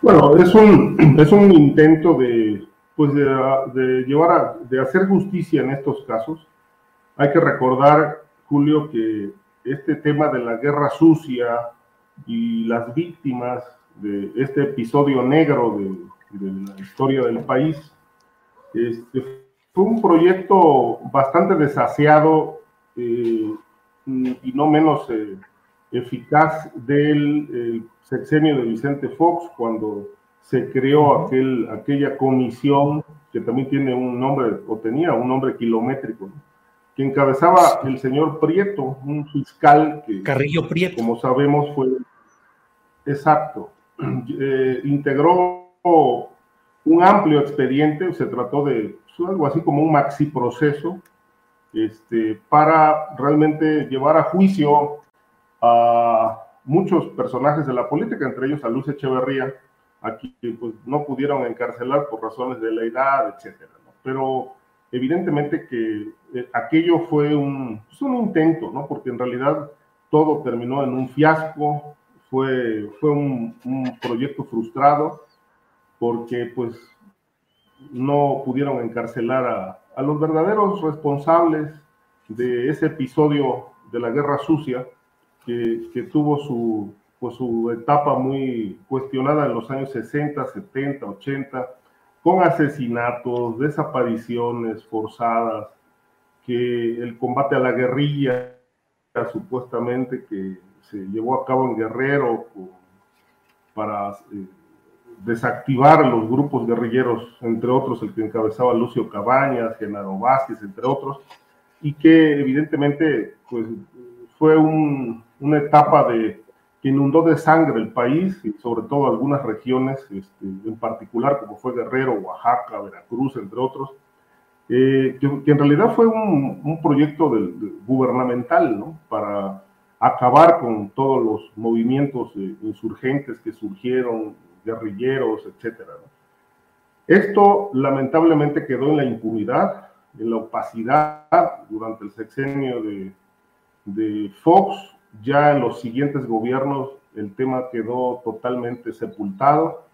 Bueno, es un, es un intento de, pues de, llevar a, de hacer justicia en estos casos. Hay que recordar, Julio, que este tema de la guerra sucia y las víctimas de este episodio negro de, la historia del país, este, fue un proyecto bastante desaseado eh, y no menos eh, eficaz del sexenio de Vicente Fox, cuando se creó aquel, aquella comisión que también tiene un nombre, o tenía un nombre kilométrico, que encabezaba el señor Prieto, un fiscal que, Carrillo Prieto. como sabemos, fue exacto, eh, integró un amplio expediente, se trató de pues, algo así como un maxi proceso, este, para realmente llevar a juicio a muchos personajes de la política, entre ellos a Luz Echeverría, aquí pues, no pudieron encarcelar por razones de la edad, etcétera. Pero evidentemente que eh, aquello fue un, pues, un intento, ¿no? Porque en realidad todo terminó en un fiasco, fue, fue un, un proyecto frustrado, porque pues no pudieron encarcelar a, a los verdaderos responsables de ese episodio de la guerra sucia que, tuvo su, pues, su etapa muy cuestionada en los años 60, 70, 80, con asesinatos, desapariciones forzadas, que el combate a la guerrilla, supuestamente que se llevó a cabo en Guerrero para eh, desactivar los grupos guerrilleros, entre otros el que encabezaba Lucio Cabañas, Genaro Vázquez, entre otros, y que evidentemente pues, fue un, una etapa de, que inundó de sangre el país y sobre todo algunas regiones, este, en particular como fue Guerrero, Oaxaca, Veracruz, entre otros, eh, que, en realidad fue un, proyecto gubernamental ¿no? para acabar con todos los movimientos eh, insurgentes que surgieron guerrilleros, etcétera. Esto lamentablemente quedó en la impunidad, en la opacidad durante el sexenio de, de Fox. Ya en los siguientes gobiernos el tema quedó totalmente sepultado.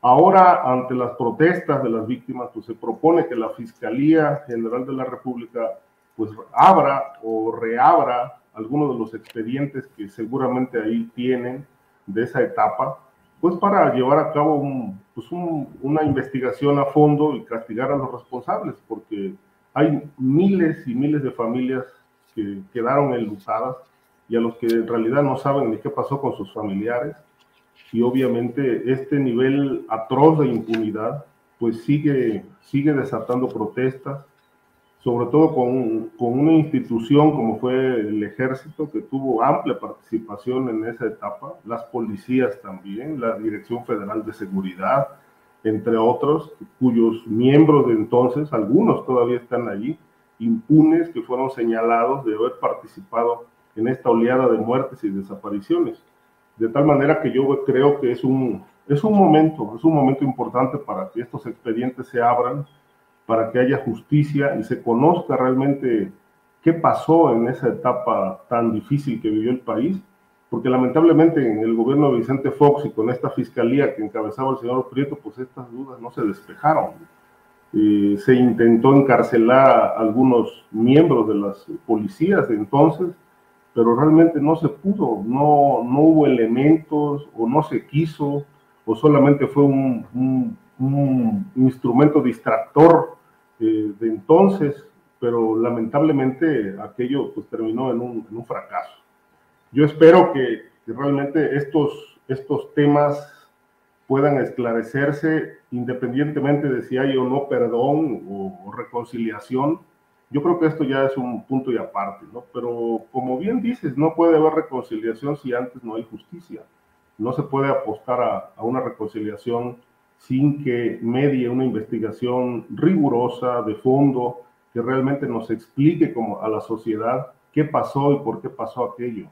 Ahora, ante las protestas de las víctimas, pues se propone que la Fiscalía General de la República pues abra o reabra algunos de los expedientes que seguramente ahí tienen de esa etapa pues para llevar a cabo pues una investigación a fondo y castigar a los responsables, porque hay miles y miles de familias que quedaron enlutadas y a los que en realidad no saben ni qué pasó con sus familiares. Y obviamente este nivel atroz de impunidad pues sigue, sigue desatando protestas, sobre todo con, con, una institución como fue el ejército, que tuvo amplia participación en esa etapa, las policías también, la Dirección Federal de Seguridad, entre otros, cuyos miembros de entonces, algunos todavía están allí, impunes que fueron señalados de haber participado en esta oleada de muertes y desapariciones. De tal manera que yo creo que es un, es un momento, es un momento importante para que estos expedientes se abran, para que haya justicia y se conozca realmente qué pasó en esa etapa tan difícil que vivió el país, porque lamentablemente en el gobierno de Vicente Fox y con esta fiscalía que encabezaba el señor Prieto, pues estas dudas no se despejaron. Se intentó encarcelar a algunos miembros de las policías de entonces, pero realmente no se pudo, no, no hubo elementos o no se quiso, o solamente fue un, instrumento distractor eh, de entonces, pero lamentablemente aquello pues terminó en un, en un fracaso. Yo espero que, que, realmente estos, estos temas puedan esclarecerse independientemente de si hay o no perdón o, reconciliación. Yo creo que esto ya es un punto y aparte, ¿no? Pero como bien dices, no puede haber reconciliación si antes no hay justicia. No se puede apostar a, a una reconciliación sin que medie una investigación rigurosa, de fondo, que realmente nos explique como a la sociedad qué pasó y por qué pasó aquello.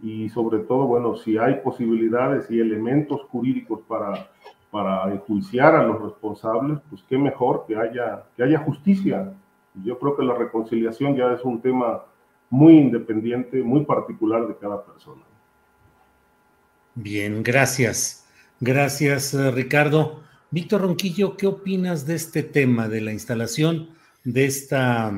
Y sobre todo, bueno, si hay posibilidades y elementos jurídicos para, para enjuiciar a los responsables, pues qué mejor que haya, que haya justicia. Yo creo que la reconciliación ya es un tema muy independiente, muy particular de cada persona. Bien, gracias. Gracias, eh, Ricardo. Víctor Ronquillo, ¿qué opinas de este tema, de la instalación de esta...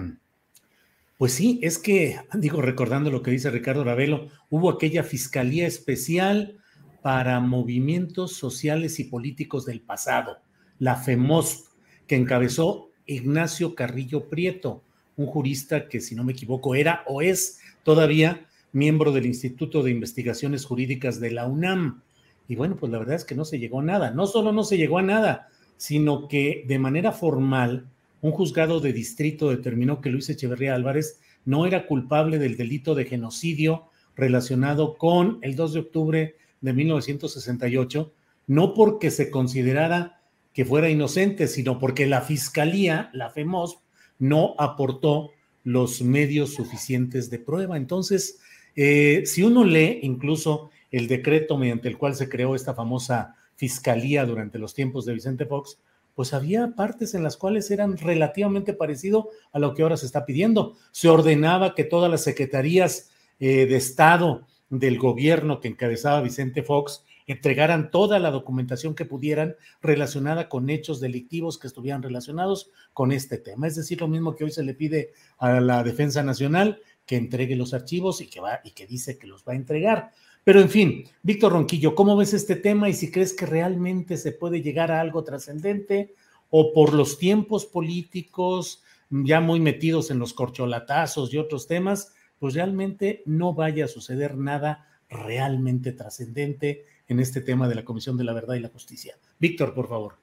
Pues sí, es que, digo, recordando lo que dice Ricardo Ravelo, hubo aquella Fiscalía Especial para Movimientos Sociales y Políticos del Pasado, la FEMOS, que encabezó Ignacio Carrillo Prieto, un jurista que, si no me equivoco, era o es todavía miembro del Instituto de Investigaciones Jurídicas de la UNAM. Y bueno, pues la verdad es que no se llegó a nada. No solo no se llegó a nada, sino que de manera formal un juzgado de distrito determinó que Luis Echeverría Álvarez no era culpable del delito de genocidio relacionado con el 2 de octubre de 1968, no porque se considerara que fuera inocente, sino porque la fiscalía, la FEMOS, no aportó los medios suficientes de prueba. Entonces, eh, si uno lee incluso el decreto mediante el cual se creó esta famosa fiscalía durante los tiempos de Vicente Fox, pues había partes en las cuales eran relativamente parecido a lo que ahora se está pidiendo. Se ordenaba que todas las secretarías eh, de Estado del gobierno que encabezaba Vicente Fox entregaran toda la documentación que pudieran relacionada con hechos delictivos que estuvieran relacionados con este tema. Es decir, lo mismo que hoy se le pide a la Defensa Nacional, que entregue los archivos y que va y que dice que los va a entregar. Pero en fin, Víctor Ronquillo, ¿cómo ves este tema y si crees que realmente se puede llegar a algo trascendente o por los tiempos políticos ya muy metidos en los corcholatazos y otros temas, pues realmente no vaya a suceder nada realmente trascendente en este tema de la Comisión de la Verdad y la Justicia. Víctor, por favor.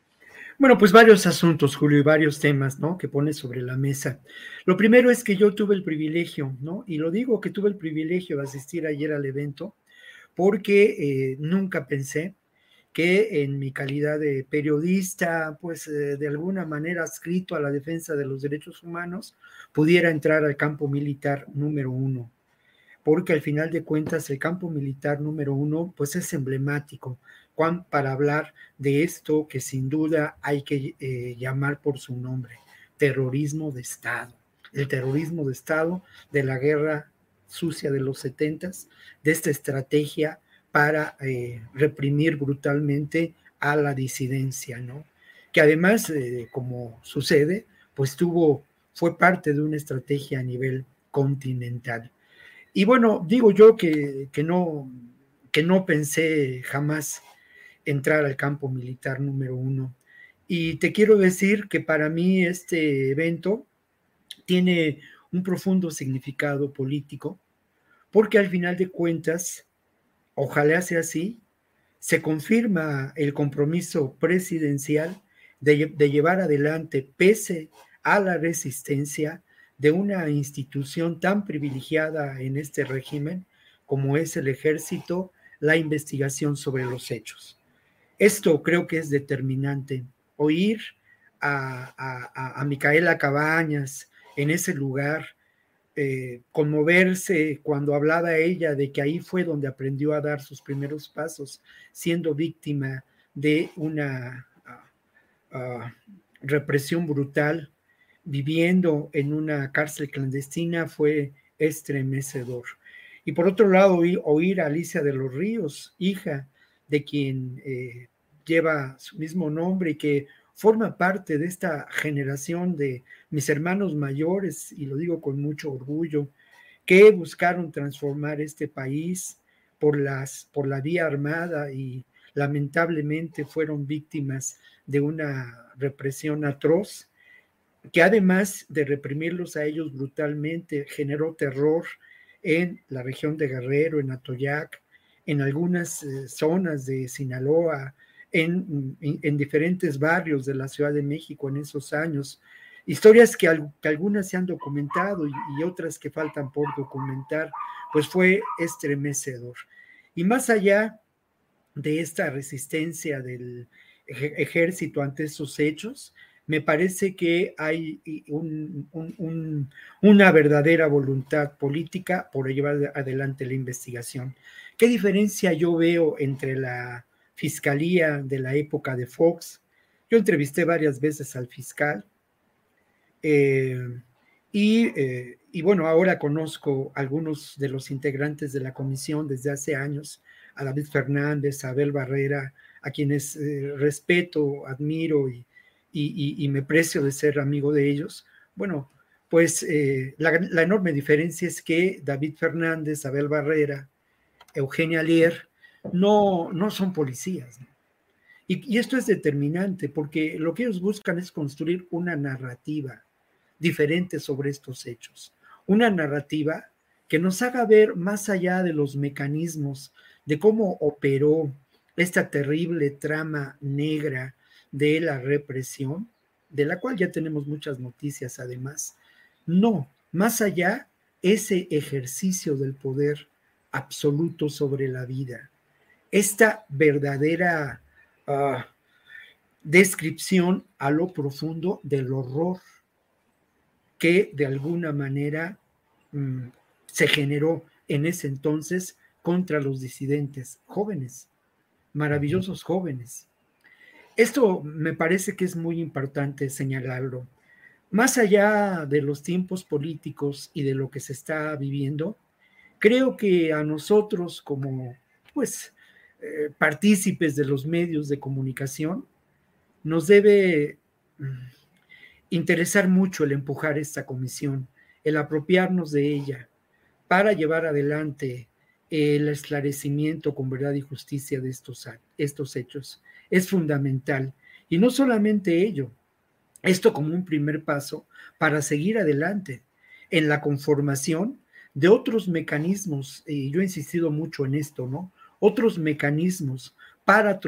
Bueno, pues varios asuntos, Julio, y varios temas, ¿no? Que pone sobre la mesa. Lo primero es que yo tuve el privilegio, ¿no? Y lo digo que tuve el privilegio de asistir ayer al evento porque eh, nunca pensé que en mi calidad de periodista, pues eh, de alguna manera adscrito a la defensa de los derechos humanos, pudiera entrar al campo militar número uno. Porque al final de cuentas el campo militar número uno, pues es emblemático para hablar de esto que sin duda hay que eh, llamar por su nombre, terrorismo de Estado. El terrorismo de Estado de la guerra sucia de los setentas, de esta estrategia para eh, reprimir brutalmente a la disidencia, ¿no? Que además, eh, como sucede, pues tuvo, fue parte de una estrategia a nivel continental. Y bueno, digo yo que, que, no, que no pensé jamás entrar al campo militar número uno. Y te quiero decir que para mí este evento tiene un profundo significado político, porque al final de cuentas, ojalá sea así, se confirma el compromiso presidencial de, llevar adelante, pese a la resistencia de una institución tan privilegiada en este régimen como es el ejército, la investigación sobre los hechos. Esto creo que es determinante. Oír a, a, a Micaela Cabañas en ese lugar eh, conmoverse cuando hablaba ella de que ahí fue donde aprendió a dar sus primeros pasos, siendo víctima de una ah, ah, represión brutal, viviendo en una cárcel clandestina, fue estremecedor. Y por otro lado, oír, a Alicia de los Ríos, hija de quien eh, lleva su mismo nombre y que forma parte de esta generación de mis hermanos mayores, y lo digo con mucho orgullo, que buscaron transformar este país por, las, por la vía armada y lamentablemente fueron víctimas de una represión atroz, que además de reprimirlos a ellos brutalmente, generó terror en la región de Guerrero, en Atoyac, en algunas eh, zonas de Sinaloa, en, diferentes barrios de la Ciudad de México en esos años. Historias que, algunas se han documentado y, otras que faltan por documentar, pues fue estremecedor. Y más allá de esta resistencia del ejército ante esos hechos, me parece que hay una verdadera voluntad política por llevar adelante la investigación. ¿Qué diferencia yo veo entre la fiscalía de la época de Fox. Yo entrevisté varias veces al fiscal eh, eh, y, bueno, ahora conozco algunos de los integrantes de la comisión desde hace años, a David Fernández, a Abel Barrera, a quienes eh, respeto, admiro y, y, me precio de ser amigo de ellos. Bueno, pues la, la, enorme diferencia es que David Fernández, Abel Barrera, Eugenia Lier, no, no son policías. Y, esto es determinante porque lo que ellos buscan es construir una narrativa diferente sobre estos hechos. Una narrativa que nos haga ver más allá de los mecanismos de cómo operó esta terrible trama negra de la represión, de la cual ya tenemos muchas noticias además. No, más allá, ese ejercicio del poder absoluto sobre la vida, esta verdadera ah, descripción a lo profundo del horror que de alguna manera mm, se generó en ese entonces contra los disidentes jóvenes, maravillosos jóvenes. Esto me parece que es muy importante señalarlo. Más allá de los tiempos políticos y de lo que se está viviendo, creo que a nosotros como pues eh, partícipes de los medios de comunicación nos debe mm, interesar mucho el empujar esta comisión, el apropiarnos de ella para llevar adelante el esclarecimiento con verdad y justicia de estos, estos hechos. Es fundamental. Y no solamente ello, esto como un primer paso para seguir adelante en la conformación de otros mecanismos, y yo he insistido mucho en esto, ¿no? Otros mecanismos para,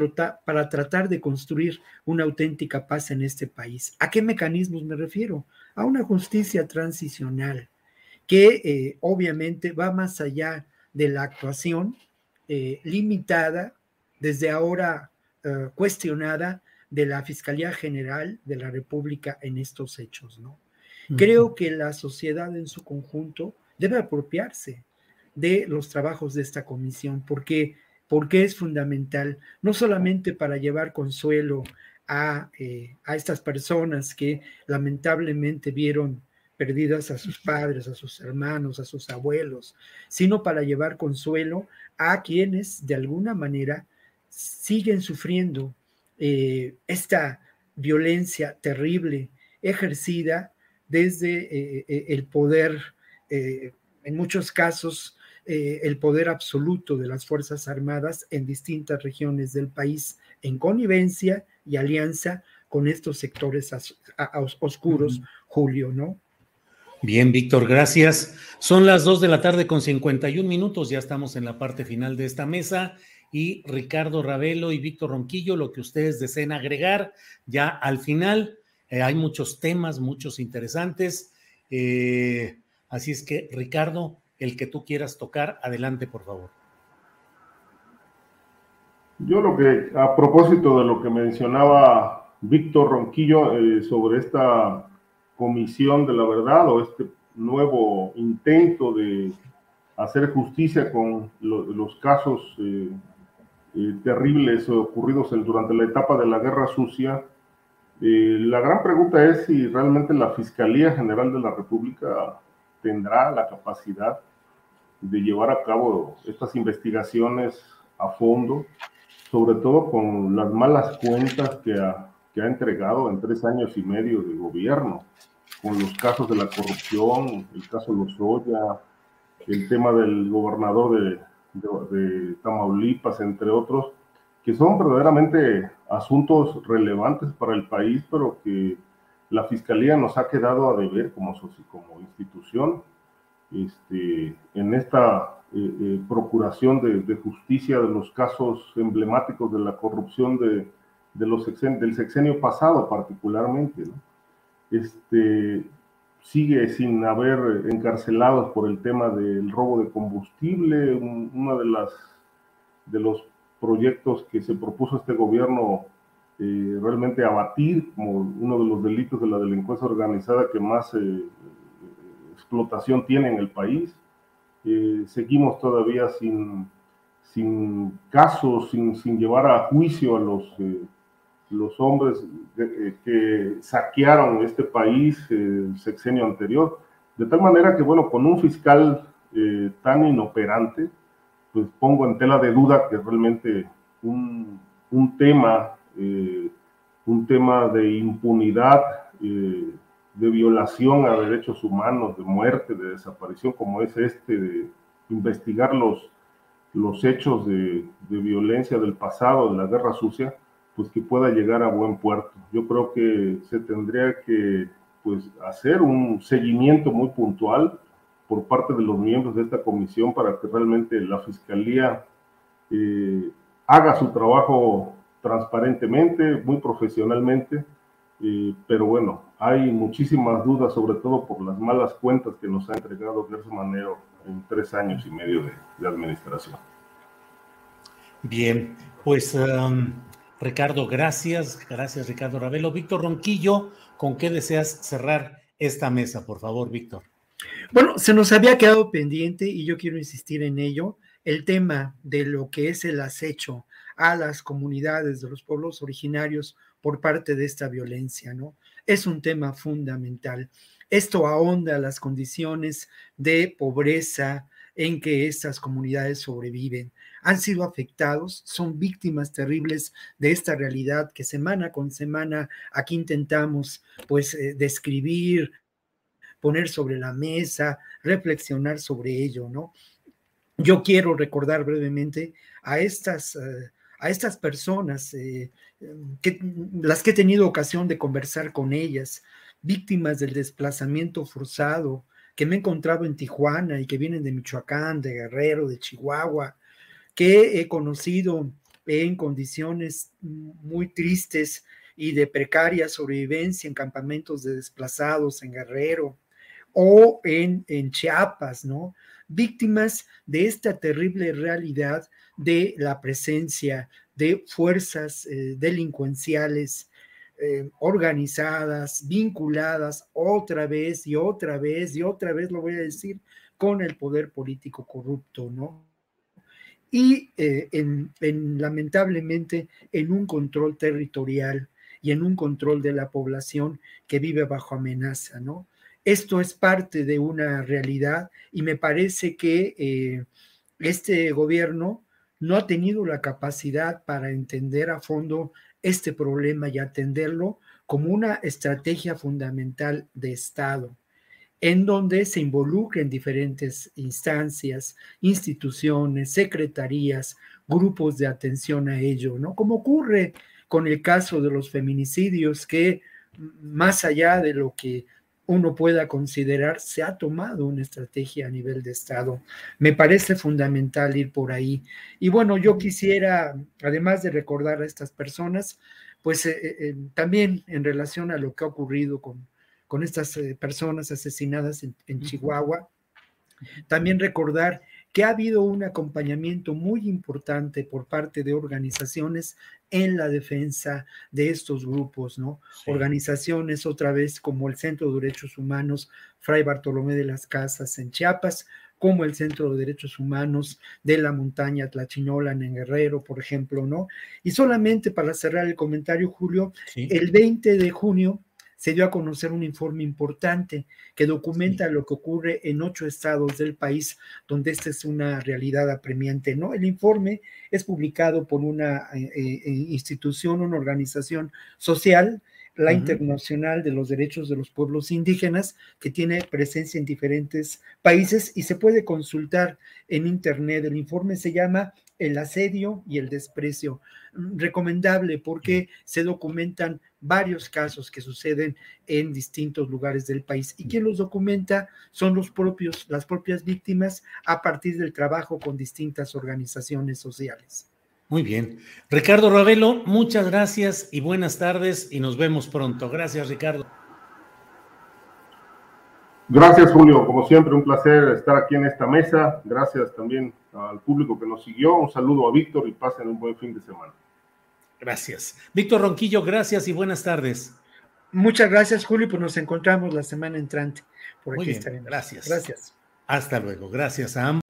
para tratar de construir una auténtica paz en este país. ¿A qué mecanismos me refiero? A una justicia transicional que eh, obviamente va más allá de la actuación eh, limitada, desde ahora eh, cuestionada, de la Fiscalía General de la República en estos hechos. ¿no? Creo que la sociedad en su conjunto debe apropiarse de los trabajos de esta comisión, porque porque es fundamental, no solamente para llevar consuelo a, eh, a estas personas que lamentablemente vieron perdidas a sus padres, a sus hermanos, a sus abuelos, sino para llevar consuelo a quienes de alguna manera siguen sufriendo eh, esta violencia terrible ejercida desde eh, el poder, en muchos casos, eh, el poder absoluto de las Fuerzas Armadas en distintas regiones del país en connivencia y alianza con estos sectores oscuros, Julio, ¿no? Bien, Víctor, gracias. Son las dos de la tarde con 51 minutos, ya estamos en la parte final de esta mesa y Ricardo Ravelo y Víctor Ronquillo, lo que ustedes deseen agregar ya al final. Eh, hay muchos temas, muchos interesantes. Eh, así es que, Ricardo, el que tú quieras tocar. Adelante, por favor. Yo lo que, a propósito de lo que mencionaba Víctor Ronquillo eh, sobre esta comisión de la verdad o este nuevo intento de hacer justicia con los casos eh, eh, terribles ocurridos durante la etapa de la Guerra Sucia, la gran pregunta es si realmente la Fiscalía General de la República tendrá la capacidad de llevar a cabo estas investigaciones a fondo, sobre todo con las malas cuentas que ha, entregado en tres años y medio de gobierno, con los casos de la corrupción, el caso Lozoya, el tema del gobernador de, Tamaulipas, entre otros, que son verdaderamente asuntos relevantes para el país, pero que la Fiscalía nos ha quedado a deber como institución este, en esta eh, eh, procuración de, justicia de los casos emblemáticos de la corrupción de, los del sexenio pasado particularmente. Este, sigue sin haber encarcelados por el tema del robo de combustible, uno de, las, de los proyectos que se propuso este gobierno eh, realmente abatir como uno de los delitos de la delincuencia organizada que más explotación tiene en el país. Eh, seguimos todavía sin, sin casos, sin, sin, llevar a juicio a los, eh, los hombres eh, que saquearon este país el sexenio anterior. De tal manera que, bueno, con un fiscal tan inoperante, pues pongo en tela de duda que realmente un, un tema, un tema de impunidad de violación a derechos humanos, de muerte, de desaparición, como es este, de investigar los, los hechos de, violencia del pasado, de la guerra sucia, pues que pueda llegar a buen puerto. Yo creo que se tendría que pues, hacer un seguimiento muy puntual por parte de los miembros de esta comisión para que realmente la Fiscalía eh, haga su trabajo transparentemente, muy profesionalmente, eh, pero bueno, hay muchísimas dudas, sobre todo por las malas cuentas que nos ha entregado Gerson Manero en tres años y medio de, administración. Bien, pues um, Ricardo, gracias. Gracias, Ricardo Ravelo. Víctor Ronquillo, ¿con qué deseas cerrar esta mesa, por favor, Víctor? Bueno, se nos había quedado pendiente y yo quiero insistir en ello, el tema de lo que es el acecho a las comunidades de los pueblos originarios por parte de esta violencia, ¿no? Es un tema fundamental. Esto ahonda las condiciones de pobreza en que estas comunidades sobreviven. Han sido afectados, son víctimas terribles de esta realidad que semana con semana aquí intentamos pues eh, describir, poner sobre la mesa, reflexionar sobre ello, ¿no? Yo quiero recordar brevemente a estas, eh, a estas personas, eh, que, las que he tenido ocasión de conversar con ellas, víctimas del desplazamiento forzado, que me he encontrado en Tijuana y que vienen de Michoacán, de Guerrero, de Chihuahua, que he conocido en condiciones muy tristes y de precaria sobrevivencia en campamentos de desplazados en Guerrero o en, en Chiapas, ¿no? Víctimas de esta terrible realidad de la presencia de fuerzas eh, delincuenciales eh, organizadas, vinculadas otra vez y otra vez y otra vez, lo voy a decir, con el poder político corrupto, ¿no? Y eh, en, lamentablemente en un control territorial y en un control de la población que vive bajo amenaza, ¿no? Esto es parte de una realidad y me parece que este gobierno no ha tenido la capacidad para entender a fondo este problema y atenderlo como una estrategia fundamental de Estado, en donde se involucren diferentes instancias, instituciones, secretarías, grupos de atención a ello, ¿no? Como ocurre con el caso de los feminicidios, que más allá de lo que uno pueda considerar, se ha tomado una estrategia a nivel de Estado. Me parece fundamental ir por ahí. Y bueno, yo quisiera, además de recordar a estas personas, pues eh, eh, eh, también en relación a lo que ha ocurrido con, con estas personas asesinadas en Chihuahua, también recordar que ha habido un acompañamiento muy importante por parte de organizaciones en la defensa de estos grupos, ¿no? Organizaciones otra vez como el Centro de Derechos Humanos Fray Bartolomé de las Casas en Chiapas, como el Centro de Derechos Humanos de la Montaña Tlachinolan en Guerrero, por ejemplo, ¿no? Y solamente para cerrar el comentario, Julio, el 20 de junio se dio a conocer un informe importante que documenta lo que ocurre en ocho estados del país donde esta es una realidad apremiante. ¿no? El informe es publicado por una eh, eh, institución, una organización social, la Internacional de los Derechos de los Pueblos Indígenas, que tiene presencia en diferentes países y se puede consultar en Internet. El informe se llama El asedio y el desprecio. Recomendable porque se documentan varios casos que suceden en distintos lugares del país y quien los documenta son los propios, las propias víctimas a partir del trabajo con distintas organizaciones sociales. Muy bien. Ricardo Ravelo, muchas gracias y buenas tardes y nos vemos pronto. Gracias, Ricardo. Gracias, Julio. Como siempre, un placer estar aquí en esta mesa. Gracias también al público que nos siguió. Un saludo a Víctor y pasen un buen fin de semana. Gracias. Víctor Ronquillo, gracias y buenas tardes. Muchas gracias, Julio, pues nos encontramos la semana entrante. Por aquí Muy Gracias. Gracias. Hasta luego. Gracias a ambos.